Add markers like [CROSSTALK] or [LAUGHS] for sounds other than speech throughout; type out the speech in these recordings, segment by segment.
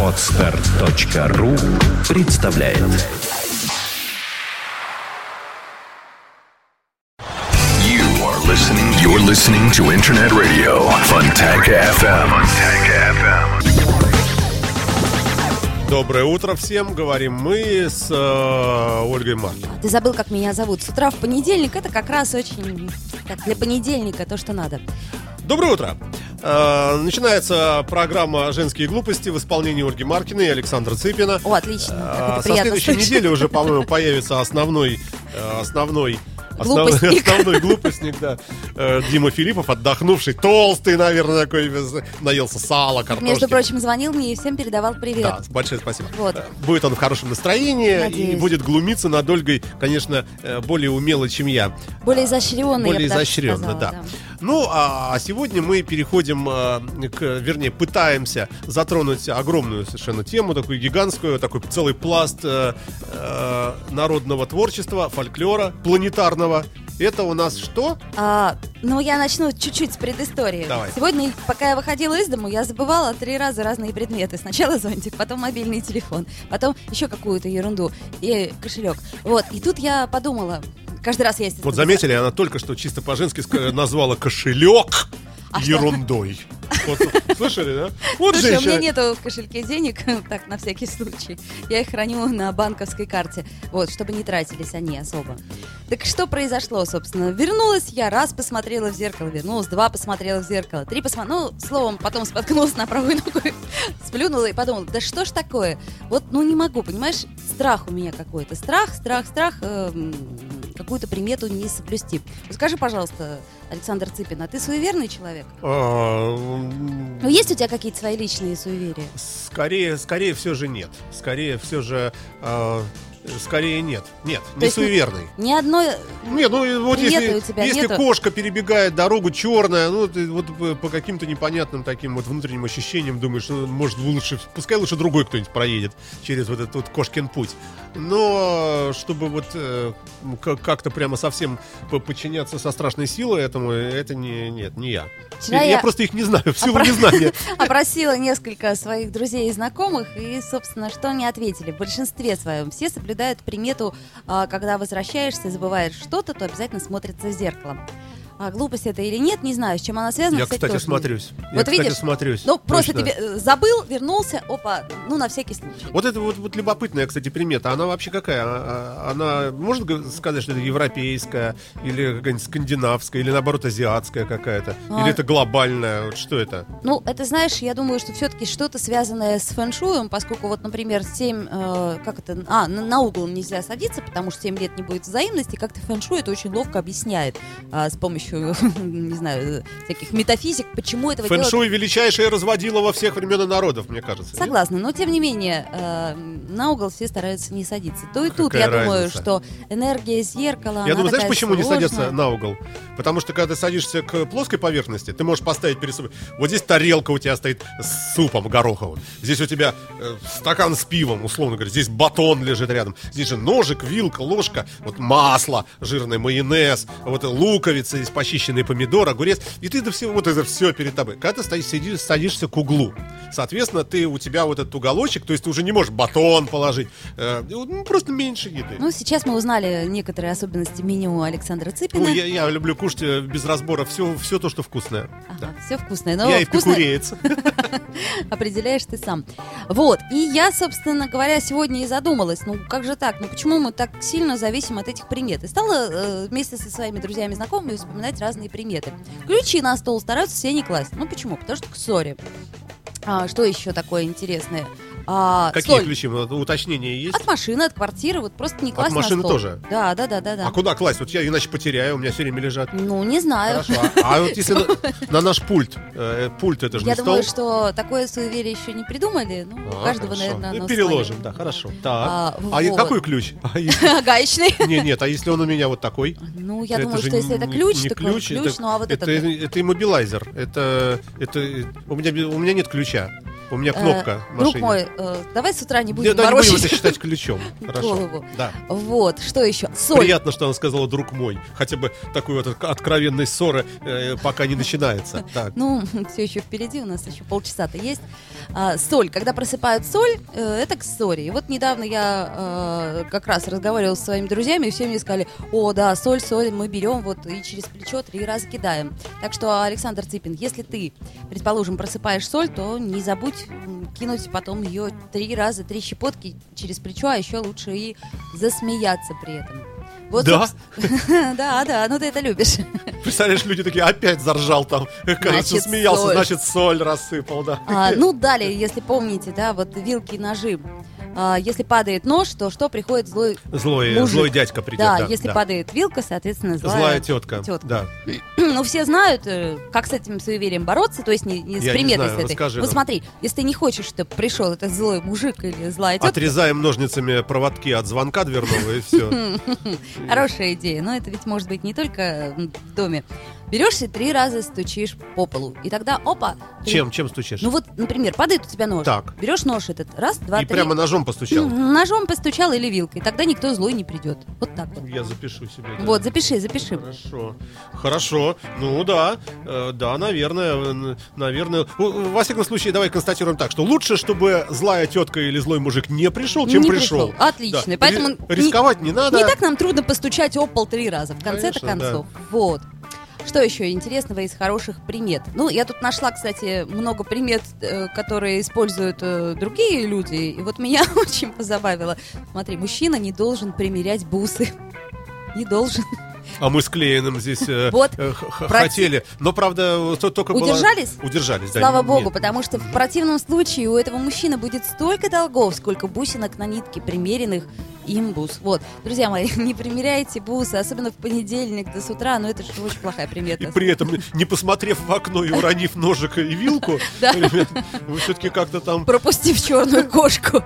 Отстар.ру представляет You are listening. You're listening to Internet Radio Funtech FM. Funtech FM. Доброе утро всем, говорим мы с э, Ольгой Маркиной. Ты забыл, как меня зовут. С утра в понедельник это как раз очень так, для понедельника то, что надо. Доброе утро! Э, начинается программа «Женские глупости» в исполнении Ольги Маркиной и Александра Цыпина. О, отлично. Э, Со следующей слышать. недели уже, по-моему, появится основной, э, основной Основной, Глупостник. основной глупостник, да. Дима Филиппов, отдохнувший, толстый, наверное, такой, наелся сала, картошки. Между прочим, звонил мне и всем передавал привет. Да, большое спасибо. Вот. Будет он в хорошем настроении и Надеюсь. будет глумиться над Ольгой, конечно, более умело, чем я. Более изощренный, более изощренно, сказала, да. Ну, а, а сегодня мы переходим э, к, вернее, пытаемся затронуть огромную совершенно тему, такую гигантскую, такой целый пласт э, э, народного творчества, фольклора, планетарного. Это у нас что? А, ну, я начну чуть-чуть с предыстории. Давай. Сегодня, пока я выходила из дому, я забывала три раза разные предметы. Сначала зонтик, потом мобильный телефон, потом еще какую-то ерунду и кошелек. Вот, и тут я подумала, каждый раз я Вот заметили, она только что чисто по-женски назвала кошелек А ерундой. Вот, слышали, да? Вот Слушай, у женщина. меня нету в кошельке денег, [LAUGHS] так, на всякий случай. Я их храню на банковской карте, вот, чтобы не тратились они особо. Так что произошло, собственно? Вернулась я, раз посмотрела в зеркало, вернулась, два посмотрела в зеркало, три посмотрела, ну, словом, потом споткнулась на правую ногу, [LAUGHS] сплюнула и подумала, да что ж такое? Вот, ну, не могу, понимаешь, страх у меня какой-то. Страх, страх, страх, эм, какую-то примету не соблюсти. Скажи, пожалуйста, Александр Цыпин, а ты суеверный человек? А, Ну, есть у тебя какие-то свои личные суеверия? Скорее, скорее все же нет. Скорее все же, а, скорее нет. Нет, То не суеверный. Ни одной... Нет, ну вот если, у тебя если нету? кошка перебегает дорогу черная, ну ты вот по, каким-то непонятным таким вот внутренним ощущениям думаешь, ну, может лучше, пускай лучше другой кто-нибудь проедет через вот этот вот кошкин путь. Но чтобы вот э, ну, как- как-то прямо совсем по- подчиняться со страшной силой этому, это не нет, не я. Вчера я, я- просто их не знаю, в силу Опра- незнания. [LAUGHS] Опросила несколько своих друзей и знакомых, и, собственно, что они ответили? В большинстве своем все соблюдают примету, а, когда возвращаешься и забываешь что-то, то обязательно смотрится в зеркало. А глупость это или нет, не знаю, с чем она связана. Я, кстати, кстати, тоже смотрюсь. Я, Вот кстати, видишь? смотрюсь. Ну, просто тебе э, забыл, вернулся, опа, ну, на всякий случай. Вот это вот, вот любопытная, кстати, примета. Она вообще какая? А- а- Она можно сказать, что это европейская, или какая-нибудь скандинавская, или наоборот азиатская какая-то? А. Или это глобальная? Вот что это? Ну, это, знаешь, я думаю, что все-таки что-то связанное с фэншуем, поскольку вот, например, 7, э, как это, а, на, на угол нельзя садиться, потому что 7 лет не будет взаимности, как-то фэншуй это очень ловко объясняет а, с помощью, [LAUGHS] не знаю, всяких метафизик, почему этого делать. Фэншуй величайшее разводило во всех времен и народов, мне кажется. нет? Согласна, но тем не менее, э, на угол все стараются не садиться. То и тут Какая я думаю, разница? что энергия зеркала, Я думаю, знаешь, почему не сложная. садятся на угол? Потому что когда ты садишься к плоской поверхности, ты можешь поставить перед собой. Вот здесь тарелка у тебя стоит с супом гороховым. Здесь у тебя э, стакан с пивом, условно говоря. Здесь батон лежит рядом. Здесь же ножик, вилка, ложка, вот масло, жирный майонез, вот луковица, здесь почищенный помидор, огурец. И ты это все, вот это все перед тобой. Когда ты стоишь, садишься к углу, соответственно, ты у тебя вот этот уголочек, то есть ты уже не можешь батон положить, э, ну, просто меньше еды. Ну, сейчас мы узнали некоторые особенности меню Александра Цыпина. Ой, я, я люблю кушать э, без разбора все, все то, что вкусное. Да. Все вкусное, но я и вкусное эпикуреец. [LAUGHS] определяешь ты сам. Вот, и я, собственно говоря, сегодня и задумалась, ну как же так, ну почему мы так сильно зависим от этих примет? И стала э, вместе со своими друзьями и знакомыми вспоминать разные приметы. Ключи на стол стараются все не класть. Ну почему? Потому что к ссоре. А, что еще такое интересное? А, Какие соль. ключи? Вот Уточнения есть? От машины, от квартиры, вот просто не От класть на машины стол. тоже? Да, да, да, да, да. А куда класть? Вот я иначе потеряю, у меня все время лежат. Ну, не знаю. Хорошо. А, а вот если на, на наш пульт, э, пульт это же Я не думаю, стол. что такое суеверие еще не придумали. Ну, у А, каждого, хорошо. наверное, Ну, оно переложим, да, хорошо. Так. А, А, вот. какой ключ? [LAUGHS] А Гаечный. [LAUGHS] Нет, нет, а если он у меня вот такой? Ну, я думаю, что если это ключ, он ключ, ну а вот это, это... иммобилайзер. Это, у меня нет ключа. У меня кнопка в Э, Друг мой, э, давай с утра не будем да, не будем это морочить считать ключом. [LAUGHS] Хорошо. голову. Да. Вот, что еще? Соль. Приятно, что она сказала друг мой. Хотя бы такой вот откровенной ссоры э, пока не начинается. [LAUGHS] Так. Ну, [LAUGHS] все еще впереди, у нас еще полчаса-то есть. А, соль. Когда просыпают соль, э, это к ссоре. И вот недавно я э, как раз разговаривала со своими друзьями, и все мне сказали, о, да, соль, соль мы берем вот и через плечо три раза кидаем. Так что, Александр Цыпин, если ты, предположим, просыпаешь соль, то не забудь м, кинуть потом ее три раза, три щепотки через плечо, а еще лучше и засмеяться при этом. Вот, Да? [LAUGHS] Да, да, ну ты это любишь. Представляешь, люди такие, опять заржал там. Кажется, смеялся, соль. значит, соль рассыпал, да. А, ну, далее, если помните, да, вот вилки, ножи. А, если падает нож, то что приходит злой Злой, мужик. злой дядька придет. Да, да, если да. падает вилка, соответственно, злая, Злая тетка. тетка. Да. [CLEARS THROAT] Ну, все знают, э, как с этим суеверием бороться, то есть не, не с Я не приметой знаю, с этой. расскажи Вот нам. смотри, если ты не хочешь, чтобы пришел этот злой мужик или злая тетка, Отрезаем ножницами проводки от звонка дверного и все. [LAUGHS] хорошая идея, но это ведь может быть не только в доме. Берешь и три раза стучишь по полу, и тогда, опа, ты- Чем, чем стучишь? Ну вот, например, падает у тебя нож. Так. Берешь нож этот, раз, два, И три. прямо ножом постучал. Ножом постучал или вилкой, тогда никто злой не придет. Вот так вот. Я запишу себе. да. Вот, запиши, запиши. Хорошо, хорошо. Ну да, э, да, наверное, э, наверное. Во всяком случае, давай констатируем так, что лучше, чтобы злая тетка или злой мужик не пришел, чем Не пришел. пришел. Отлично. Да. Поэтому Ри- не- рисковать не надо. Не так нам трудно постучать об пол три раза, в конце-то Конечно, да. концов. Вот. Что еще интересного из хороших примет? Ну, я тут нашла, кстати, много примет, э, которые используют э, другие люди. И вот меня [LAUGHS] очень позабавило. Смотри, мужчина не должен примерять бусы. Не должен. А мы с Клеиным здесь э, Вот. э, хотели. Но правда, то только Удержались? Удержались, да. Слава нет. богу, потому что в противном случае у этого мужчины будет столько долгов, сколько бусинок на нитке примеренных им бус. Вот, друзья мои, [LAUGHS] не примеряйте бусы, особенно в понедельник до с утра, но это же очень плохая И примета. при этом, не посмотрев в окно и уронив ножик и вилку, [LAUGHS] вы все-таки как-то там... Пропустив черную кошку.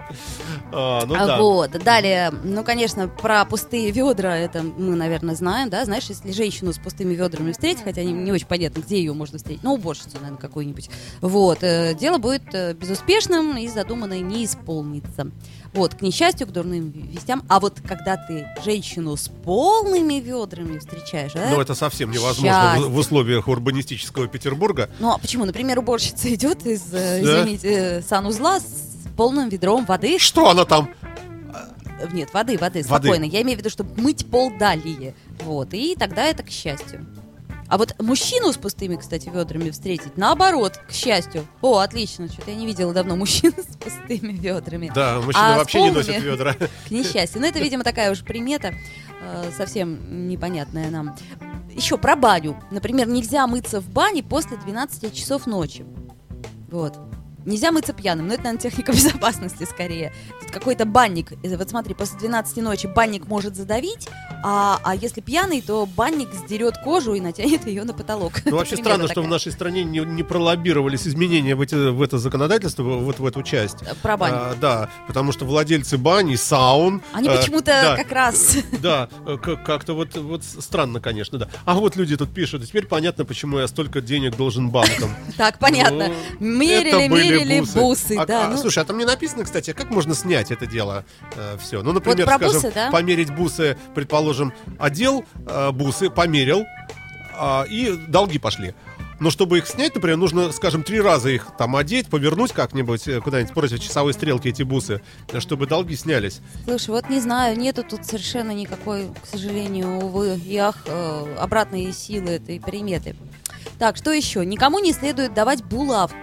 а, ну да. Вот, далее, ну, конечно, про пустые ведра, это мы, наверное, знаем, да, знаешь, если женщину с пустыми ведрами встретить, хотя не, не очень понятно, где ее можно встретить, ну, уборщицу, наверное, какую-нибудь, вот, э, дело будет э, безуспешным и задуманное не исполнится. Вот, к несчастью, к дурным вестям. А вот когда ты женщину с полными ведрами встречаешь, да? Ну, это совсем невозможно в, в условиях урбанистического Петербурга. Ну, а почему? Например, уборщица идет из, э, Да. извините, э, санузла с полным ведром воды, Что она там? Нет, воды, воды, Воды. спокойно. Я имею в виду, чтобы мыть пол далее. Вот, и тогда это к счастью. А вот мужчину с пустыми, кстати, ведрами встретить, наоборот, к счастью. О, отлично, что-то я не видела давно мужчин с пустыми ведрами. Да, мужчины А вообще не полными? носят ведра. [LAUGHS] К несчастью. Ну, это, видимо, такая уж примета, э, совсем непонятная нам. Еще про баню. Например, нельзя мыться в бане после 12 часов ночи. Вот. Нельзя мыться пьяным, но это, наверное, техника [LAUGHS] безопасности скорее. Тут какой-то банник, э, вот смотри, после 12 ночи банник может задавить, а, а если пьяный, то банник сдерет кожу и натянет ее на потолок. Ну, вообще [LAUGHS] странно, что в такая. нашей стране не, не пролоббировались изменения в, эти, в это законодательство, вот в эту часть. Э, Про баню. А, да, потому что владельцы бани, саун... Они э, почему-то да, как раз... Да, как-то вот, вот странно, конечно, да. А вот люди тут пишут, теперь понятно, почему я столько денег должен банкам. [LAUGHS] Так, понятно. Ну, мерили, были мерили бусы, А- да. а, ну. Слушай, а там не написано, кстати, как можно снять это дело все? Ну, например, про скажем, бусы, да? померить бусы, предположим, одел э, бусы, померил, а, и долги пошли. Но чтобы их снять, например, нужно, скажем, три раза их там одеть, повернуть как-нибудь э, куда-нибудь против часовой стрелки эти бусы, э, чтобы долги снялись. Слушай, вот не знаю, нету тут совершенно никакой, к сожалению, увы ах, э, обратной силы этой приметы. Так, что еще? Никому не следует давать булавки,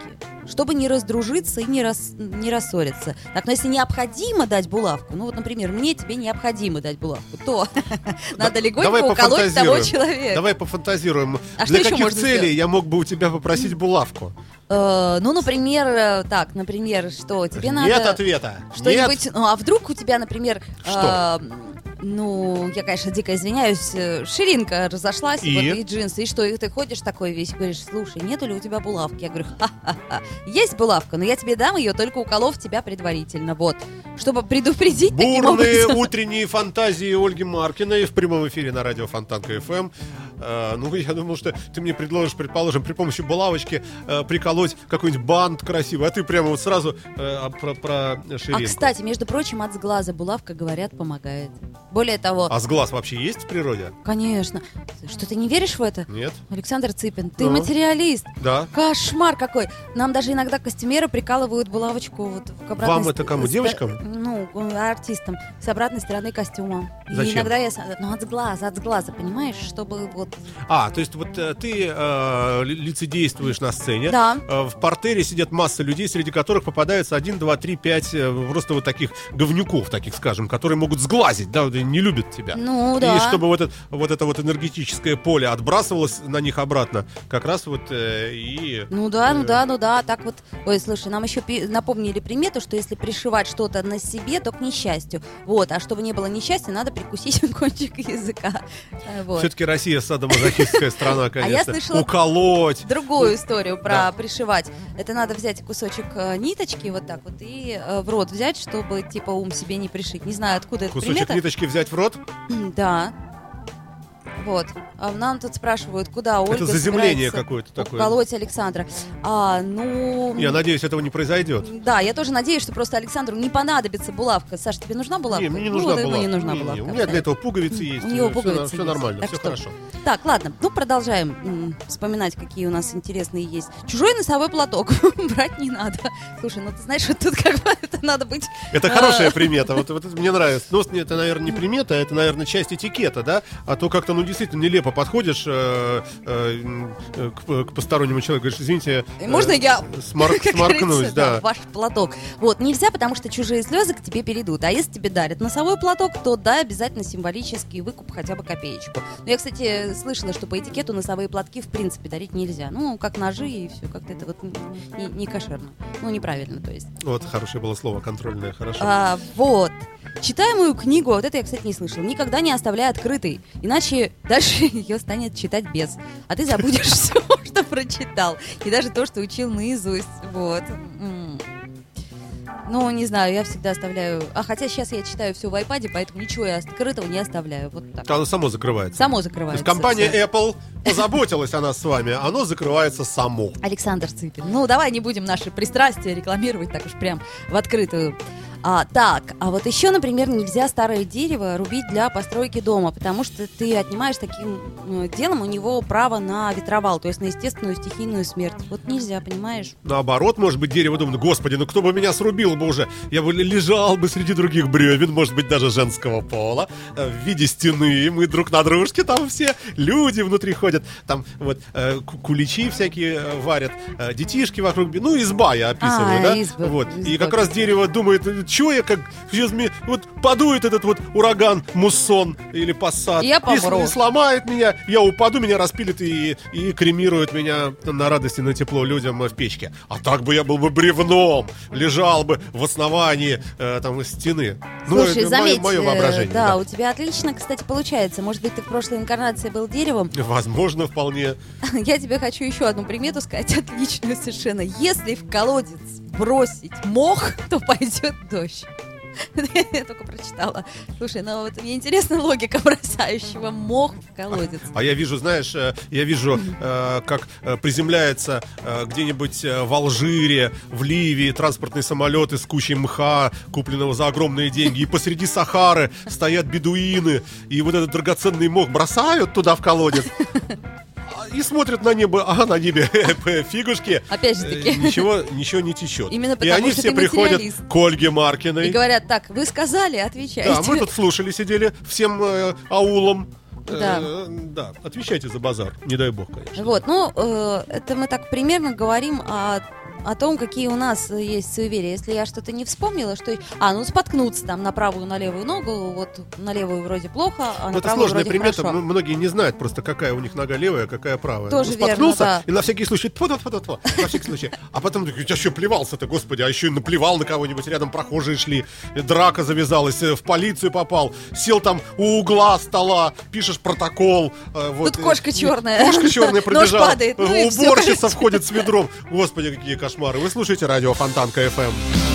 чтобы не раздружиться и не, рас, не рассориться. Так, но если необходимо дать булавку, ну вот, например, мне тебе необходимо дать булавку, то [LAUGHS] надо легонько уколоть того человека. Давай пофантазируем. А Для каких целей я мог бы у тебя попросить булавку? Э, ну, например, э, так, например, что тебе надо... Нет ответа. Что-нибудь, ну а вдруг у тебя, например, Что? Ну, я, конечно, дико извиняюсь, э, ширинка разошлась, И? вот, и джинсы, и что, и ты ходишь такой весь, говоришь, слушай, нету ли у тебя булавки? Я говорю, ха-ха-ха, есть булавка, но я тебе дам ее, только уколов тебя предварительно, вот, чтобы предупредить таким Бурные образом. утренние фантазии Ольги Маркиной в прямом эфире на радио Фонтанка ФМ. Э, ну, я думал, что ты мне предложишь, предположим, при помощи булавочки э, приколоть какой-нибудь бант красивый, а ты прямо вот сразу э, про, про А, ширинку. кстати, между прочим, от сглаза булавка, говорят, помогает. Более того, А сглаз вообще есть в природе? конечно. Что, ты не веришь в это? Нет? Александр Цыпин, ты Ну? материалист. Да. Кошмар какой. Нам даже иногда костюмеры прикалывают булавочку вот к обратной Вам это кому, девочкам? Ну, артистам. С обратной стороны костюма. И Зачем? иногда я... Ну, от глаза, от глаза, понимаешь? Чтобы вот... А, то есть вот э, ты э, ли- лицедействуешь на сцене. Да. Э, В портере сидят масса людей, среди которых попадается один, два, три, пять э, просто вот таких говнюков, таких скажем, которые могут сглазить, да, не любят тебя. Ну, да. И чтобы вот это вот, это вот энергетическое поле отбрасывалось на них обратно, как раз вот э, и... Ну да, ну э, да, ну да, так вот. Ой, слушай, нам еще напомнили примету, что если пришивать что-то на себе, то к несчастью. Вот, а чтобы не было несчастья, надо прикусить [LAUGHS] кончик языка. Вот. Все-таки Россия садомазохистская страна, конечно. слышала- Уколоть. Другую историю про Да. пришивать. Это надо взять кусочек э, ниточки вот так вот и э, в рот взять, чтобы типа ум себе не пришить. Не знаю, откуда эта Кусочек примета. ниточки взять в рот. Да. Вот. А нам тут спрашивают, куда Ольга Это заземление какое-то такое. уколоть Александра. А, ну... Я надеюсь, этого не произойдет. Да, я тоже надеюсь, что просто Александру не понадобится булавка. Саш, тебе нужна булавка? Не, мне не Ну, нужна вот ему булавка. не нужна Не, не, булавка. У меня для этого пуговицы есть. У него э, пуговицы Все, есть. нормально, Так все что- хорошо. Так, ладно, ну продолжаем м, вспоминать, какие у нас интересные есть. Чужой носовой платок [LAUGHS] брать не надо. Слушай, ну ты знаешь, вот тут как бы [LAUGHS] это надо быть... Это э, хорошая примета, вот, вот это мне нравится. Ну, это, наверное, не [LAUGHS] примета, а это, наверное, часть этикета, да? А то как-то, ну, действительно, нелепо подходишь э, э, к, к постороннему человеку, говоришь, извините... э, Можно я [LAUGHS] как сморкнусь, говорится, да. ваш платок. Вот, нельзя, потому что чужие слезы к тебе перейдут. А если тебе дарят носовой платок, то да, обязательно символический выкуп хотя бы копеечку. Но я, кстати, слышала, что по этикету носовые платки в принципе дарить нельзя. Ну, как ножи и все, как-то это вот не, не кошерно. Ну, неправильно, то есть. Вот, хорошее было слово, контрольное, хорошо. А, вот. Читаю мою книгу, вот это я, кстати, не слышала. Никогда не оставляй открытой, иначе дальше [LAUGHS] ее станет читать без. А ты забудешь [LAUGHS] все, что прочитал. И даже то, что учил наизусть. Вот. Ну, не знаю, я всегда оставляю... А хотя сейчас я читаю все в iPad, поэтому ничего я открытого не оставляю. Вот так. Оно само закрывается. Само То закрывается. есть компания всё. Apple позаботилась о нас с вами, оно закрывается само. Александр Цыпин. Ну, давай не будем наши пристрастия рекламировать так уж прям в открытую. А, так, а вот еще, например, нельзя старое дерево рубить для постройки дома, потому что ты отнимаешь таким э, делом у него право на ветровал, то есть на естественную стихийную смерть. Вот нельзя, понимаешь? Наоборот, может быть, дерево думает, господи, ну кто бы меня срубил бы уже? Я бы лежал бы среди других бревен, может быть, даже женского пола, э, в виде стены, мы друг на дружке, там все люди внутри ходят, там вот э, ку- куличи всякие варят, детишки вокруг, ну, изба я описываю, А, да? изба- вот. И изба. как раз дерево думает, чего я как, сейчас мне, вот подует этот вот ураган, муссон или И я помру. и сломает меня, я упаду, меня распилит и, и кремирует меня на радости, на тепло людям в печке. А так бы я был бы бревном, лежал бы в основании э, там стены. Слушай, это заметь, мое, э, воображение. да, да. у тебя отлично, кстати, получается. Может быть, ты в прошлой инкарнации был деревом. Возможно, вполне. [LAUGHS] Я тебе хочу еще одну примету сказать, отличную совершенно. Если в колодец бросить мох, [LAUGHS] то пойдет дождь. [LAUGHS] Я только прочитала. Слушай, ну вот мне интересна логика бросающего мох в колодец. А я вижу, знаешь, э, я вижу, э, как э, приземляется где-нибудь в Алжире, в Ливии транспортный самолет из кучи мха, купленного за огромные деньги, и посреди Сахары стоят бедуины, и вот этот драгоценный мох бросают туда в колодец. [LAUGHS] И смотрят на небо, а на небе [LAUGHS] фигушки. Опять же таки. Э, Ничего, ничего не течет. Именно И потому они что все приходят к Ольге Маркиной. И говорят, так, вы сказали, отвечайте. Да, мы тут слушали, сидели всем э, аулом. Да. Э, да, отвечайте за базар. Не дай бог, конечно. Вот, ну, э, это мы так примерно говорим о, о том, какие у нас э, есть суеверия. Если я что-то не вспомнила, что... А, ну, споткнуться там на правую, на левую ногу, вот на левую вроде плохо, а Ну, на это правую сложная вроде примета, хорошо. многие не знают просто, какая у них нога левая, а какая правая. Тоже верно, споткнулся, да. и на всякий случай, тьфу -тьфу -тьфу -тьфу, на всякий случай. А потом, тебя что плевался-то, господи, а еще и наплевал на кого-нибудь, рядом прохожие шли, драка завязалась, э, в полицию попал, сел там у угла стола, пишешь протокол. э, вот, Тут кошка черная. Кошка черная [LAUGHS] пробежала. падает, ну Уборщица короче. входит с ведром. Господи, какие кошмары. Вы слушаете радио Фонтанка. FM.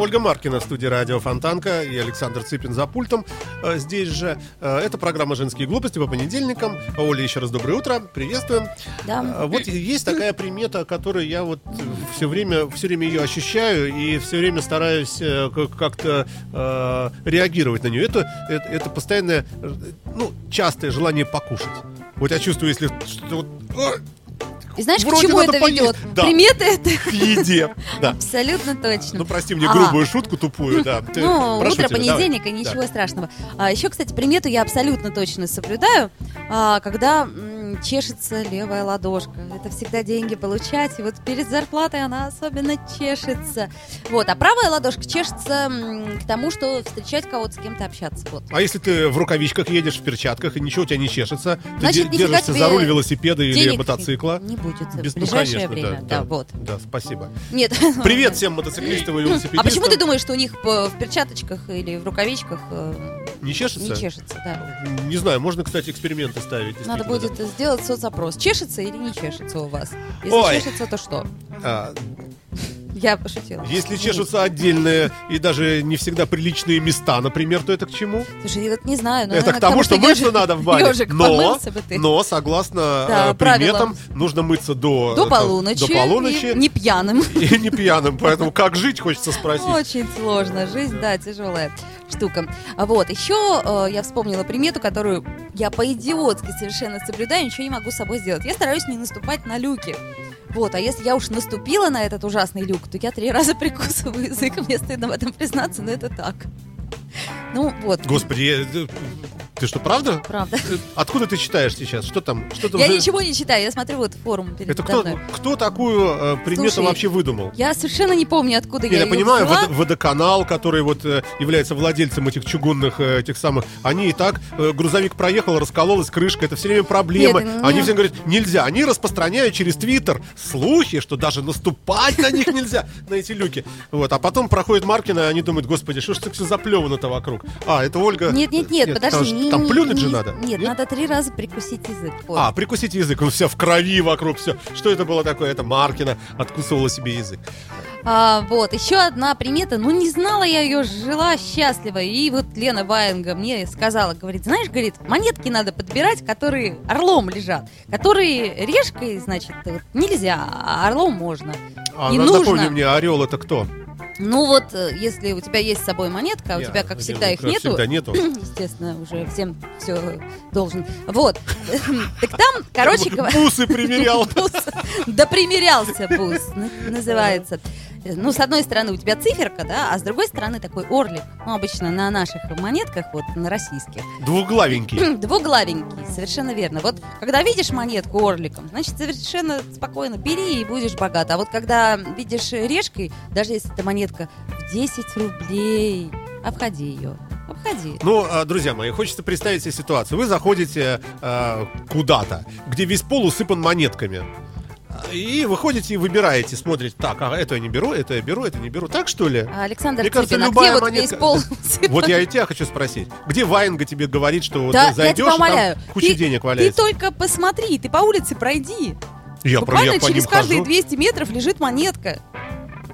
Ольга Маркина в студии радио Фонтанка и Александр Цыпин за пультом. Э, Здесь же э, это программа «Женские глупости» по понедельникам. Оля, еще раз доброе утро. Приветствуем. Да. Э, Вот есть такая примета, которую я вот все время, все время ее ощущаю и все время стараюсь как- как-то реагировать на нее. Это, это, это постоянное, ну, частое желание покушать. Вот я чувствую, если что-то вот, э, И знаешь, к Вроде чему надо это поесть. ведет? Да. Приметы это к еде. Да. абсолютно точно. Ну, прости мне А. грубую шутку тупую, да. [LAUGHS] Ты- Ну, утро тебя, давай. понедельника, ничего Да. страшного. А, еще, кстати, примету я абсолютно точно соблюдаю, а, когда чешется левая ладошка. Это всегда деньги получать, и вот перед зарплатой она особенно чешется. Вот, а правая ладошка чешется к тому, что встречать кого-то, с кем-то общаться. Вот. А если ты в рукавичках едешь, в перчатках, и ничего у тебя не чешется, ты Значит, нифига держишься за руль велосипеда или мотоцикла. Не будет Без- в ну, ближайшее конечно, время. Да, вот. Да, спасибо. Нет. Привет всем мотоциклистам и велосипедистам. А почему ты думаешь, что у них в перчаточках или в рукавичках э, Не чешется? не чешется? Да. Не знаю, можно, кстати, эксперименты ставить. Надо будет сделать соцопрос. Чешется или не чешется у вас? Если Ой. чешется, то что? да. А, Я пошутила. Если чешутся отдельные и даже не всегда приличные места, например, то это к чему? Слушай, я вот не знаю. но, это наверное, к тому, что мыться ежик- надо в бане. Но, но согласно Да, э, правилам. приметам, нужно мыться до, До это, полуночи. До полуночи. и не пьяным. И не пьяным, поэтому как жить, хочется спросить. Очень сложно. Жизнь, да, тяжелая штука. А Вот, еще э, я вспомнила примету, которую я по-идиотски совершенно соблюдаю, ничего не могу с собой сделать. Я стараюсь не наступать на люки. Вот, а если я уж наступила на этот ужасный люк, то я три [LAUGHS] раза прикусываю язык. Мне стыдно в этом признаться, но это так. Ну, вот. Господи, я- э, ты что, правда? Правда. Э, Откуда ты читаешь сейчас? Что там? Что там Я за- ничего не читаю, я смотрю вот форум перед Это кто, мной. кто такую э, примету Слушай, вообще выдумал? Я совершенно не помню, откуда Нет, я я её понимаю, взяла. водо- водоканал, который вот э, является владельцем этих чугунных э, этих самых, они и так э, грузовик проехал, раскололась крышка, это все время проблемы. Нет, ну- Они всем говорят, нельзя. Они распространяют через Твиттер слухи, что даже наступать на них нельзя, [LAUGHS] на эти люки. Вот, а потом проходит Маркина, и они думают, господи, что ж так все заплевано-то вокруг? А, это Ольга. Нет, нет, нет, потому подожди. Не- Там не- плюнуть не- же надо. Нет, надо три раза прикусить язык. вот. А, прикусите язык, он вся в крови вокруг, все. Что это было такое? Это Маркина откусывала себе язык. А, вот, еще одна примета. Ну, не знала я ее, жила счастливо. И вот Лена Ваенга мне сказала, говорит, знаешь, говорит, монетки надо подбирать, которые орлом лежат. Которые решкой, значит, вот нельзя, а орлом можно. А, на- нужно. напомни мне, орел это кто? Ну вот, э, если у тебя есть с собой монетка, а у Я- тебя, как я- всегда, их нету. всегда нету. [CLEARS THROAT] Естественно, уже всем все должен. Вот. [LAUGHS] Так там, короче говоря... Бусы [LAUGHS] примерял. Да примерялся бус, на- называется. Ну, с одной стороны у тебя циферка, да, а с другой стороны такой орлик. Ну, обычно на наших монетках, вот на российских. Двуглавенький. [CLEARS THROAT] Двуглавенький, совершенно верно. Вот когда видишь монетку орликом, значит, совершенно спокойно бери и будешь богат. А вот когда видишь решкой, даже если это монетка в 10 рублей, обходи ее. Обходи. Ну, а, друзья мои, хочется представить себе ситуацию. Вы заходите а, куда-то, где весь пол усыпан монетками. А, И выходите и выбираете, смотрите, так, а это я не беру, это я беру, это не беру. Так что ли? А, Александр Мне кажется, Цыпин, а любая где вот монетка- весь пол [LAUGHS] Вот я и тебя хочу спросить. Где Ваенга тебе говорит, что вот Да, я зайдешь, тебя и там куча ты, денег Ты валяется? только посмотри, ты по улице пройди. Я, Буквально я через каждые хожу. 200 метров лежит монетка.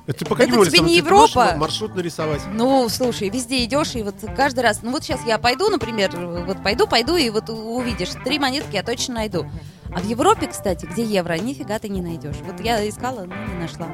Это, по каким Это улицам? тебе не Ты Европа. маршрут нарисовать? Ну, слушай, везде идешь, и вот каждый раз, ну вот сейчас я пойду, например, вот пойду, пойду, и вот увидишь, три монетки я точно найду. А в Европе, кстати, где евро, нифига ты не найдешь. Вот я искала, но не нашла.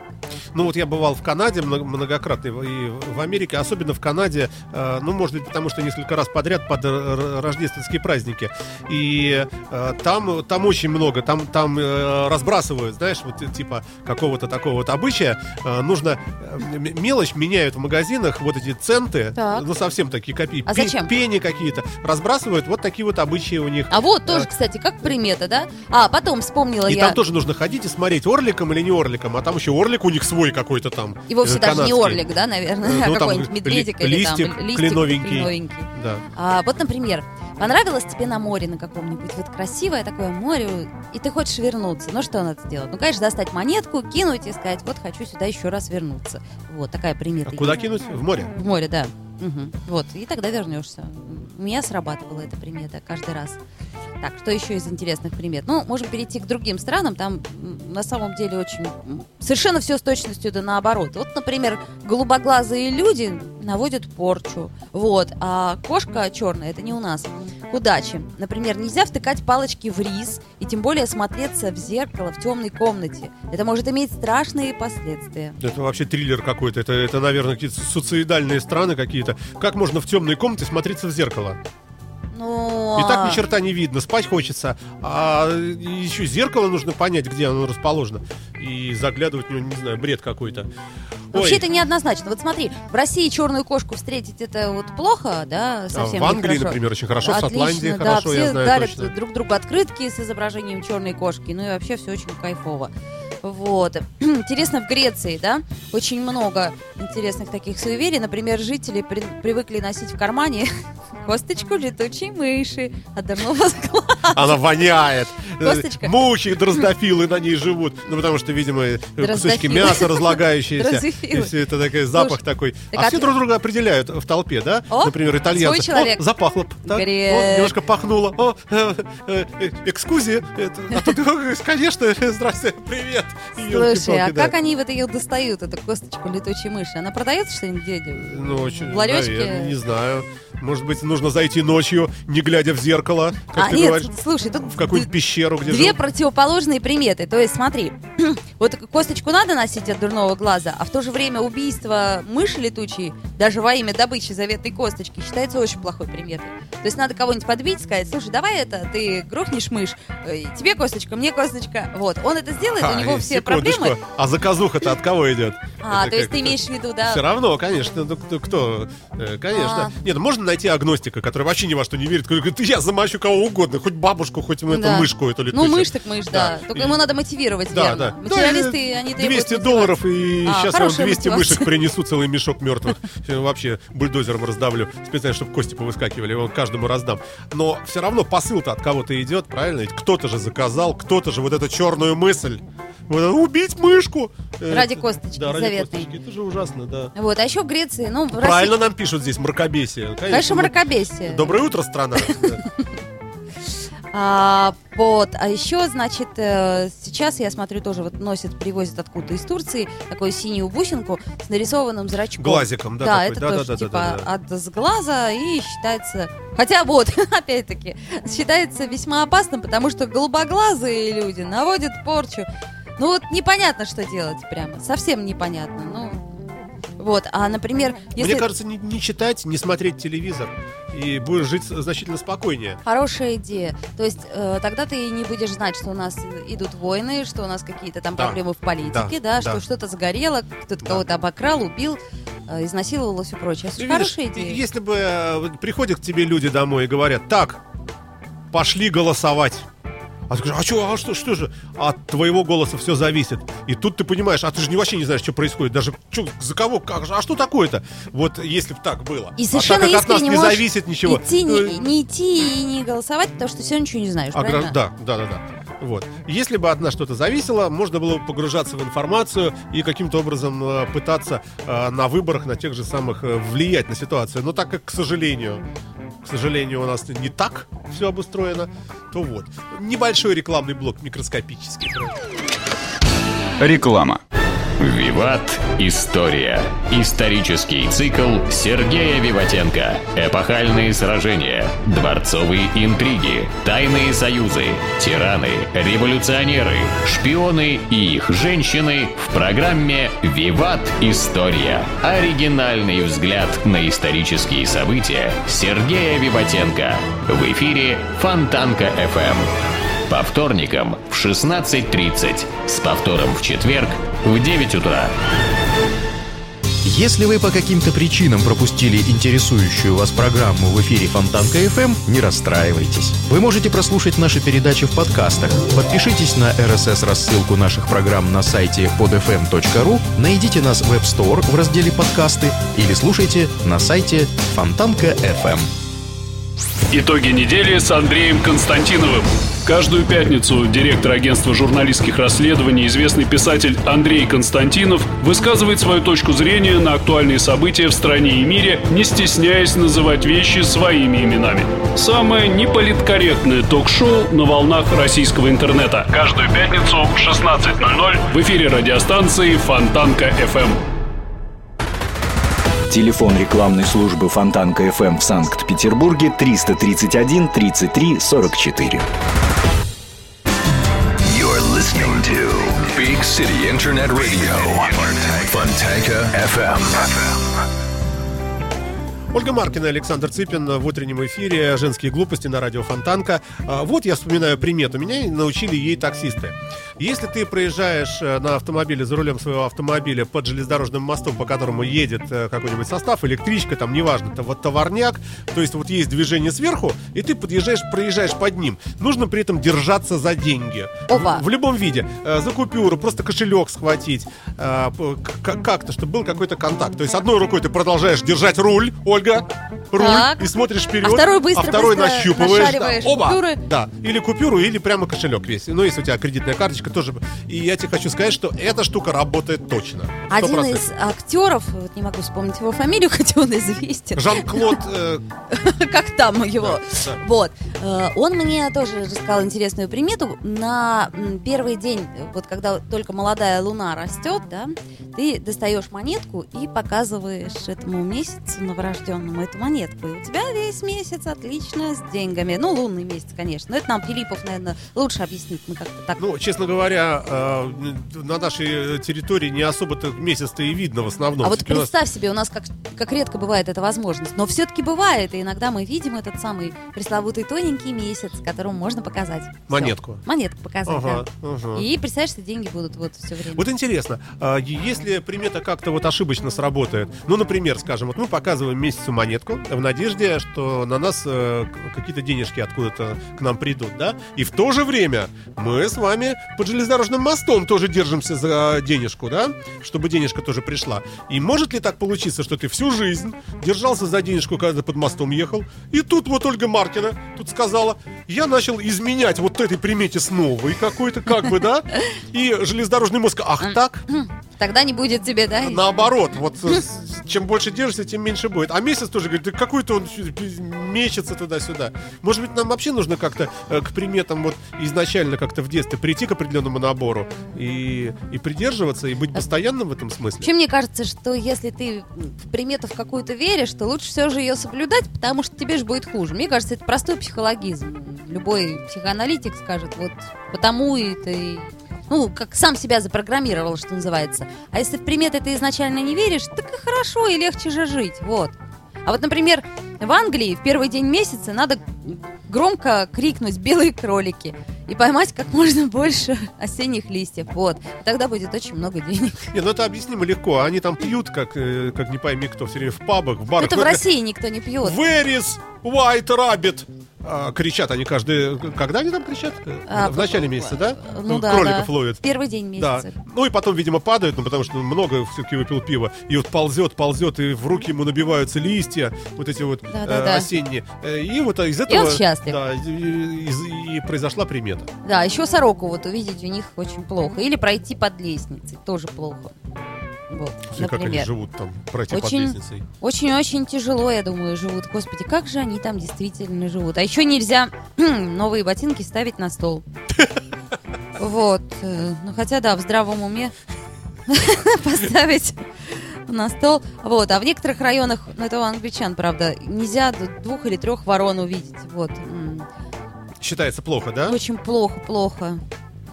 Ну вот я бывал в Канаде много- многократно и в- Америке, особенно в Канаде, э, ну может быть потому что несколько раз подряд под р- рождественские праздники. И э, там, там очень много, там, там э, разбрасывают, знаешь, вот э, типа какого-то такого вот обычая. Э, нужно, э, мелочь меняют в магазинах, вот эти центы, Так. ну совсем такие копейки, А зачем? пени какие-то, разбрасывают, вот такие вот обычаи у них. А вот тоже, кстати, как примета, да? А, потом вспомнила И я. там тоже нужно ходить и смотреть, орликом или не орликом, а там еще орлик у них свой какой-то там. И вовсе э, даже не канадский. орлик, да, наверное, Э, а ну, там какой-нибудь ли- медведик или там листик листик кленовенький. кленовенький. Да. А, вот, например, понравилось тебе на море на каком-нибудь, вот красивое такое море, и ты хочешь вернуться. Ну, что надо сделать? Ну, конечно, достать монетку, кинуть и сказать, вот хочу сюда еще раз вернуться. Вот такая примета. А куда есть. кинуть? В море? В море, да. Мгм. Вот, и тогда вернешься. У меня срабатывала эта примета каждый раз. Так, что еще из интересных примет? Ну, можем перейти к другим странам. Там на самом деле очень... Совершенно все с точностью да наоборот. Вот, например, голубоглазые люди наводят порчу. Вот. А кошка черная, это не у нас. К удаче. Например, нельзя втыкать палочки в рис и тем более смотреться в зеркало в темной комнате. Это может иметь страшные последствия. Это вообще триллер какой-то. Это, это наверное, какие-то суицидальные страны какие-то. Как можно в темной комнате смотреться в зеркало? Ну, И так а- ни черта не видно, спать хочется. А еще зеркало нужно понять, где оно расположено. И заглядывать в него, не знаю, бред какой-то. Вообще Ой, это неоднозначно. Вот смотри, в России черную кошку встретить это вот плохо, да, а совсем в Англии, нехорошо. например, очень хорошо, в Отлично, Шотландии да, хорошо, все я знаю дарят точно. друг другу открытки с изображением черной кошки, ну и вообще все очень кайфово. Вот. [CLEARS THROAT] Интересно, в Греции, да, очень много интересных таких суеверий. Например, жители при- привыкли носить в кармане [LAUGHS] косточку летучей мыши от дурного глаза. Она воняет. Косточка. Мухи, дроздофилы на ней живут. Ну, потому что, видимо, э, кусочки мяса разлагающиеся. И все это такой запах Слушай, такой. так А а все ты- друг друга определяют в толпе, да? О, Например, итальянцы. человек. О, запахло. Так, Грех. о, немножко пахнуло. О, э, э, э, А тут, конечно, здрасте, привет. Слушай, а как они вот ее достают, эту косточку летучей мыши? Она продается что-нибудь где? Ну, очень, в ларечке? не знаю. Может быть, нужно зайти ночью, не глядя в зеркало, как а, ты нет, говоришь, слушай, тут в какую-нибудь пещеру, где две живут. противоположные приметы. То есть, смотри, [CLEARS THROAT] вот косточку надо носить от дурного глаза, а в то же время убийство мыши летучей, даже во имя добычи заветной косточки, считается очень плохой приметой. То есть надо кого-нибудь подбить, сказать, слушай, давай это, ты грохнешь мышь, э, тебе косточка, мне косточка. Вот, он это сделает, у него А, все секундочку. проблемы. А заказуха-то от кого идет? А, Это то есть ты имеешь в виду, да? Все равно, конечно. Ну, кто, кто? Э, Конечно. А. Нет, ну, можно найти агностика, который вообще ни во что не верит. говорит, я замочу кого угодно, хоть бабушку, хоть эту Да. мышку эту Ну, летучую. мышь так мышь, да. Только И- ему надо мотивировать Да, верно. да. Материалисты, Да, они 200 требуют долларов, и А, сейчас я вам хорошая 200 мотивация. мышек принесу, целый мешок мертвых. Вообще бульдозером раздавлю. Специально, чтобы кости повыскакивали, его каждому раздам. Но все равно посыл-то от кого-то идет, правильно? Ведь кто-то же заказал, кто-то же вот эту черную мысль. Убить мышку! Э, Ради косточки Да, ради заветной. косточки. Это же ужасно, да. Вот, а еще в Греции, ну, в Правильно России- нам пишут здесь мракобесие. Конечно, Конечно, мракобесие. Доброе утро, страна. Да. [LAUGHS] А, вот, а еще, значит, э, сейчас я смотрю тоже вот носят, привозят откуда-то из Турции такую синюю бусинку с нарисованным зрачком. Глазиком, да, Да, такой. это Да, да, тоже да, да, типа да, да. от сглаза и считается, хотя вот, [LAUGHS] опять-таки, считается весьма опасным, потому что голубоглазые люди наводят порчу. Ну вот непонятно, что делать прямо, совсем непонятно. Ну, вот, а, например, если... Мне кажется, не, не читать, не смотреть телевизор, и будешь жить значительно спокойнее. Хорошая идея. То есть э, тогда ты не будешь знать, что у нас идут войны, что у нас какие-то там Да. проблемы в политике, Да, да, что да. что-то загорело, кто-то Да. кого-то обокрал, убил, э, изнасиловал и все прочее. Хорошая видишь, идея. Если бы э, приходят к тебе люди домой и говорят, так, пошли голосовать. А ты говоришь, а, чё, а что, что же? От твоего голоса все зависит. И тут ты понимаешь, а ты же не- вообще не знаешь, что происходит. Даже чё, за кого, как же, а что такое-то? Вот если бы так было. И а совершенно так как от нас не зависит ничего. Идти, ну, не, не идти и не голосовать, потому что все ничего не знаешь, А, правильно? Да, да, да, да. Вот. Если бы от нас что-то зависело, можно было бы погружаться в информацию и каким-то образом э, пытаться э, на выборах, на тех же самых, э, влиять на ситуацию. Но так как, к сожалению, к сожалению, у нас не так все обустроено, то вот. Небольшой рекламный блок, микроскопический. Реклама. Виват. История. Исторический цикл Сергея Виватенко. Эпохальные сражения, дворцовые интриги, тайные союзы, тираны, революционеры, шпионы и их женщины в программе «Виват. История». Оригинальный взгляд на исторические события Сергея Виватенко. В эфире Фонтанка FM. По вторникам в 16.30. С повтором в четверг в 9 утра. Если вы по каким-то причинам пропустили интересующую вас программу в эфире Фонтанка FM, не расстраивайтесь. Вы можете прослушать наши передачи в подкастах. Подпишитесь на RSS-рассылку наших программ на сайте podfm.ru, найдите нас в App Store в разделе «Подкасты» или слушайте на сайте Фонтанка FM. Итоги недели с Андреем Константиновым. Каждую пятницу директор агентства журналистских расследований, известный писатель Андрей Константинов высказывает свою точку зрения на актуальные события в стране и мире, не стесняясь называть вещи своими именами. Самое неполиткорректное ток-шоу на волнах российского интернета. Каждую пятницу в 16.00 в эфире радиостанции Фонтанка FM. Телефон рекламной службы Фонтанка FM в Санкт-Петербурге 331 33 44. You're listening to Big City Internet Radio. Fontanka FM. Ольга Маркина, Александр Цыпин в утреннем эфире «Женские глупости» на радио Фонтанка. А, Вот я вспоминаю примету. Меня научили ей таксисты. Если ты проезжаешь э, на автомобиле, за рулем своего автомобиля под железнодорожным мостом, по которому едет э, какой-нибудь состав, электричка, там, неважно, это вот товарняк, то есть вот есть движение сверху, и ты подъезжаешь, проезжаешь под ним. Нужно при этом держаться за деньги. Опа. В, в любом виде. Э, за купюру, просто кошелек схватить. как-то, чтобы был какой-то контакт. То есть одной рукой ты продолжаешь держать руль, Ольга, руль, Так. и смотришь вперед. А второй быстро- а второй быстро нащупываешь. да. Оба. купюры. Да, или купюру, или прямо кошелек весь. Ну, если у тебя кредитная карточка, тоже. И я тебе хочу сказать, что эта штука работает точно. Один 100%. из актеров, вот не могу вспомнить его фамилию, [LAUGHS] хотя он известен. Жан-Клод [LAUGHS] э, как там его. да. Вот. Э, Он мне тоже рассказал интересную примету. На первый день, вот когда только молодая луна растет, да, ты достаешь монетку и показываешь этому месяцу новорожденному эту монетку. И у тебя весь месяц отлично с деньгами. Ну, лунный месяц, конечно. Но это нам Филиппов, наверное, лучше объяснит. Мы как-то так Ну, честно говоря, э, на нашей территории не особо-то месяц-то и видно в основном. А вот нас- представь себе, у нас как, как редко бывает эта возможность. Но все-таки бывает, и иногда мы видим этот самый пресловутый тоненький месяц, которому можно показать. Монетку. Монетку показать, Ага, да. ага. И представляешь, что деньги будут вот все время. Вот интересно, а, если примета как-то вот ошибочно сработает, ну, например, скажем, вот мы показываем месяцу монетку в надежде, что на нас э, какие-то денежки откуда-то к нам придут, да? И в то же время мы с вами под железнодорожным мостом тоже держимся за денежку, да? Чтобы денежка тоже пришла. И может ли так получиться, что ты всю жизнь держался за денежку, когда ты под мостом ехал, и тут вот Ольга Маркина тут сказала, я начал изменять вот этой примете с новой какой-то, как бы, да? И железнодорожный мозг, ах так? Тогда не будет тебе, да? Наоборот, вот э, чем больше держишься, тем меньше будет. А месяц тоже говорит, да какой-то он мечется туда-сюда. Может быть, нам вообще нужно как-то э, к приметам вот изначально как-то в детстве прийти к определенному набору и, и придерживаться, и быть постоянным в этом смысле? Вообще, мне кажется, что если ты в примету в какую-то веришь, то лучше все же ее соблюдать, потому что тебе же будет хуже. Мне кажется, это простой психологизм. Любой психоаналитик скажет, вот потому и ты... Ну, как сам себя запрограммировал, что называется. А если в приметы ты изначально не веришь, так и хорошо, и легче же жить. Вот. А вот, например, в Англии в первый день месяца надо громко крикнуть «белые кролики» и поймать как можно больше [LAUGHS] осенних листьев. Вот. Тогда будет очень много денег. Не, ну это объяснимо легко. Они там пьют, как, э, как не пойми кто, все время в пабах, в барах. Это в России никто не пьет. Where is White Rabbit? А, кричат они каждый... Когда они там кричат? А, в начале месяца, да? Ну да, Кроликов да. ловят. Первый день Да. месяца. Ну и потом, видимо, падают, ну потому что много все-таки выпил пива. И вот ползет, ползет, и в руки ему набиваются листья, вот эти вот э, Да-да-да. осенние. Э, И вот из этого... он счастлив. Да, и, и- и произошла примета. Да, еще сороку вот увидеть у них очень плохо. Или пройти под лестницей тоже плохо. Вот, Слушай, как они живут там, пройти под Очень- лестницей. Очень-очень тяжело, я думаю, живут. Господи, как же они там действительно живут. А еще нельзя [CLEARS THROAT] новые ботинки ставить на стол. [LAUGHS] Вот. э, Ну, хотя, да, в здравом уме [LAUGHS] поставить на стол. Вот. А в некоторых районах, ну, это у англичан, правда, нельзя двух или трех ворон увидеть. Вот. Считается плохо, да? Очень плохо, плохо.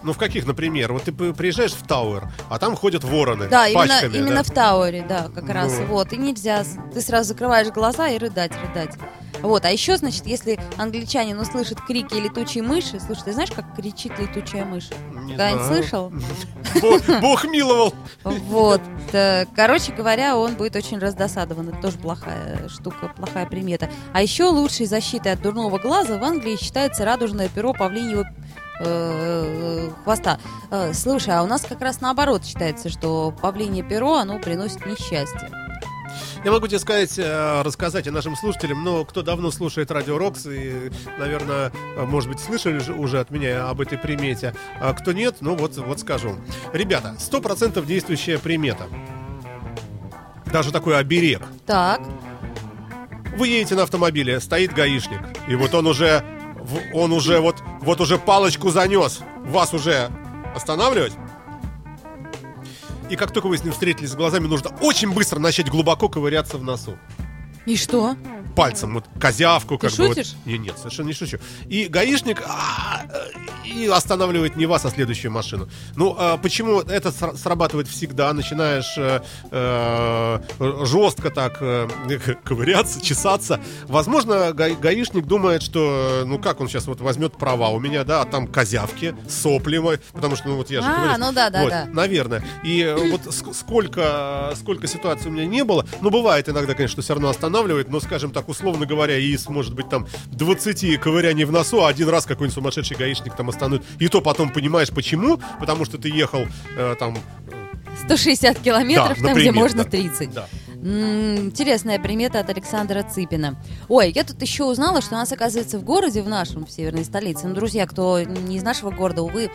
Ну в каких, например? Вот ты приезжаешь в Тауэр, а там ходят вороны Да, именно, пачками. именно да? в Тауэре, да, как раз. Ну. Вот, и нельзя. Ты сразу закрываешь глаза и рыдать, рыдать. Вот, а еще, значит, если англичанин услышит крики летучей мыши, слушай, ты знаешь, как кричит летучая мышь? Не знаю. слышал? [LAUGHS] Бог, Бог миловал. Вот. э, Короче говоря, он будет очень раздосадован. Это тоже плохая штука, плохая примета. А еще лучшей защитой от дурного глаза в Англии считается радужное перо павлиньего э, хвоста. Э, Слушай, а у нас как раз наоборот считается, что павлинье перо, оно приносит несчастье. Я могу тебе сказать, э, рассказать и нашим слушателям, но кто давно слушает Радио Рокс и, наверное, может быть, слышали же уже от меня об этой примете. А кто нет, ну вот, вот скажу. Ребята, 100% действующая примета. Даже такой оберег. Так, Вы едете на автомобиле, стоит гаишник, и вот он уже, он уже вот, вот уже палочку занес, вас уже останавливать. И как только вы с ним встретились глазами, нужно очень быстро начать глубоко ковыряться в носу. и что? Пальцем, вот козявку, Ты как бы. вот. шутишь? Не, нет, совершенно не шучу. И гаишник, а, и останавливает не вас, а следующую машину. Ну, почему это сра- срабатывает всегда? Начинаешь э, э, жестко так э, [LAUGHS] ковыряться, чесаться. Возможно, га- гаишник думает, что, ну как он сейчас вот возьмет права у меня, да, а там козявки, сопли, мои, потому что, ну вот я же А, ну да, да, Вот, да. Наверное. И вот ск- сколько, сколько ситуаций у меня не было, ну бывает иногда, конечно, все равно останавливает, но, скажем так, условно говоря, из, может быть, там 20 ковыряний в носу, а один раз какой-нибудь сумасшедший гаишник там остановит. И то потом понимаешь, почему, потому что ты ехал э, там... 160 километров, Да, там, где например, можно да. 30. Да. Интересная примета от Александра Цыпина. Ой, я тут еще узнала, что у нас, оказывается, в городе, в нашем, в северной столице, ну, друзья, кто не из нашего города, увы,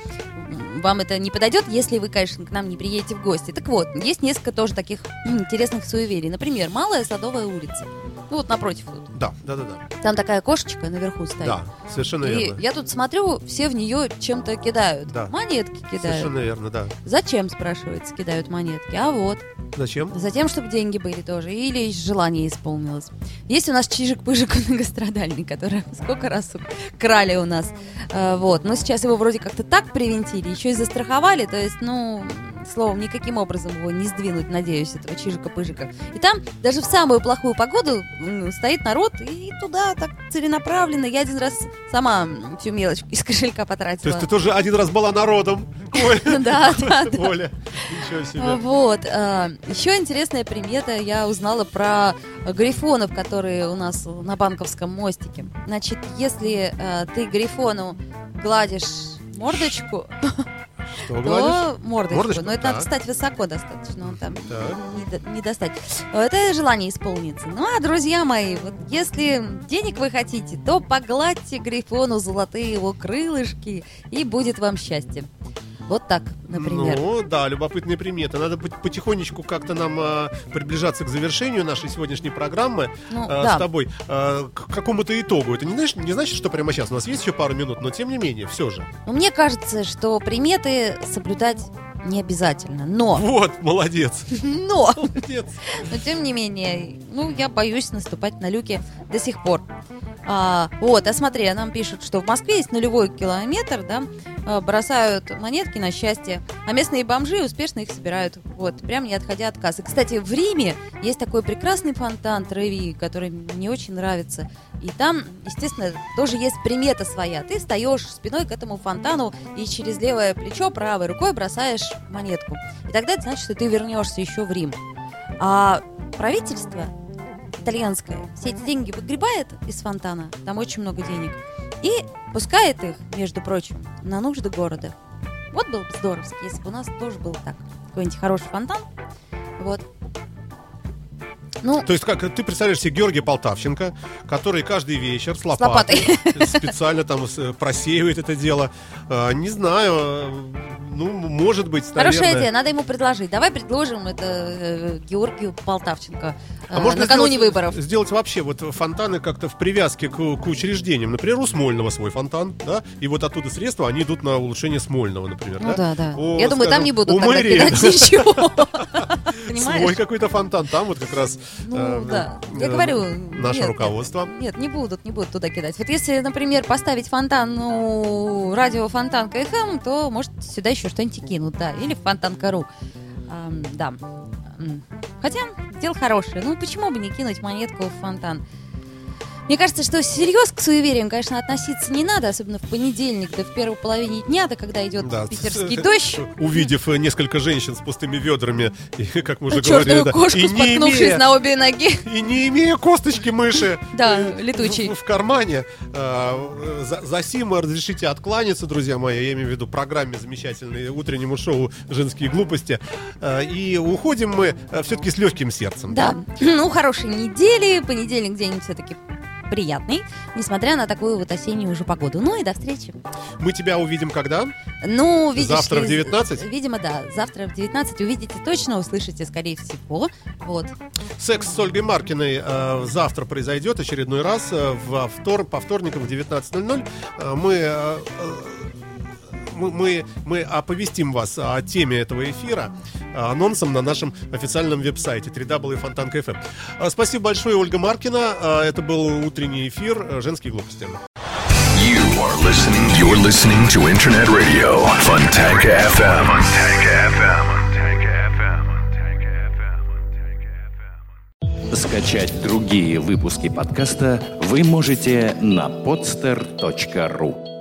вам это не подойдет, если вы, конечно, к нам не приедете в гости. Так вот, есть несколько тоже таких м, [CLEARS THROAT] интересных суеверий. Например, Малая Садовая улица. Ну, вот напротив тут. Да, да, да, да. Там такая кошечка наверху стоит. Да, совершенно И верно. я тут смотрю, все в нее чем-то кидают. Да. Монетки кидают. Совершенно верно, да. Зачем, спрашивается, кидают монетки? А вот. Зачем? Затем, чтобы деньги были тоже. Или желание исполнилось. Есть у нас Чижик-Пыжик [LAUGHS] многострадальный, который [LAUGHS] сколько раз крали у нас. Э, вот. Но сейчас его вроде как-то так привинтили, еще и застраховали. То есть, ну, словом, никаким образом его не сдвинуть, надеюсь, этого Чижика-Пыжика. И там даже в самую плохую погоду стоит народ и туда так целенаправленно. Я один раз сама всю мелочь из кошелька То потратила. есть ты тоже один раз была народом. [LAUGHS] Да, да, да. Ничего А, себе. Вот. Еще интересная примета. Я узнала про грифонов, которые у нас на банковском мостике. Значит, если а, ты грифону гладишь мордочку, Что то мордочку. Мордочку? Но это надо Так. встать высоко достаточно, он там не, не достать. Это желание исполнится. Ну а, друзья мои, вот если денег вы хотите, то погладьте грифону золотые его крылышки, и будет вам счастье. Вот так, например. Ну, да, любопытные приметы. Надо пот- потихонечку как-то нам а, приближаться к завершению нашей сегодняшней программы Ну, а, да. с тобой. А, к какому-то итогу. Это не, знаешь, не значит, что прямо сейчас. У нас есть еще пару минут, но тем не менее, все же. Но мне кажется, что приметы соблюдать не обязательно. Но, Вот, молодец. [LAUGHS] но, Молодец. но тем не менее, ну, я боюсь наступать на люки до сих пор. А, вот, а смотри, нам пишут, что в Москве есть нулевой километр, да, а, бросают монетки на счастье, а местные бомжи успешно их собирают, вот, прям не отходя от кассы. Кстати, в Риме есть такой прекрасный фонтан Треви, который мне очень нравится, и там, естественно, тоже есть примета своя. Ты встаешь спиной к этому фонтану и через левое плечо правой рукой бросаешь монетку. И тогда это значит, что ты вернешься еще в Рим. А правительство итальянское все эти деньги выгребает из фонтана, там очень много денег, и пускает их, между прочим, на нужды города. Вот было бы здоровски, если бы у нас тоже было так. Какой-нибудь хороший фонтан. Вот. Ну, То есть, как ты представляешь себе Георгия Полтавченко, который каждый вечер с лопатой. лопатой, специально там с- просеивает это дело. А, Не знаю, э, ну, может быть, хорошая наверное. идея, надо ему предложить. Давай предложим это э, Георгию Полтавченко А э, можно накануне сделать, выборов. Сделать вообще вот фонтаны как-то в привязке к, к учреждениям. Например, у Смольного свой фонтан, да, и вот оттуда средства, они идут на улучшение Смольного, например, Ну да, да. У, Я думаю, там скажем, не будут у мэрии [LAUGHS] ничего. Свой какой-то фонтан, там вот как раз Ну э, да, э, я говорю, наше руководство. Нет, не будут, не будут туда кидать. Вот если, например, поставить фонтан, ну, радио фонтан КХМ, то, может, сюда еще что-нибудь и кинут, да, или в фонтан.ру. Ам, да. Хотя, дело хорошее. Ну, почему бы не кинуть монетку в фонтан? Мне кажется, что всерьез к суевериям, конечно, относиться не надо, особенно в понедельник, да в первой половине дня, да когда идет Да, питерский дождь. [LAUGHS] Увидев э, несколько женщин с пустыми ведрами, [LAUGHS] и, как мы уже Чертову говорили, да, кошку, и, не споткнувшись имея, на обе ноги. [LAUGHS] и не имея косточки мыши Да, э, летучей. в, в кармане, э, за, за сим разрешите откланяться, друзья мои, я имею в виду программе замечательной, утреннему шоу «Женские глупости». Э, И уходим мы все-таки с легким сердцем. Да. Ну, хорошей недели. Понедельник день все-таки приятный, несмотря на такую вот осеннюю уже погоду. Ну и до встречи. Мы тебя увидим когда? Ну, видишь Завтра в ли, 19? Видимо, да. Завтра в 19 увидите точно, услышите, скорее всего. Вот. Секс с Ольгой Маркиной э, завтра произойдет очередной раз э, во втор, по вторникам в 19.00. Э, мы, э, э, мы, мы, оповестим вас о теме этого эфира э, анонсом на нашем официальном веб-сайте www.fontanka.fm. Эм. Э, спасибо большое, Ольга Маркина. Э, это был утренний эфир «Женские глупости». You are listening, you're listening to Internet Radio, Fontanka FM. Fontanka FM. Скачать другие выпуски подкаста вы можете на podster.ru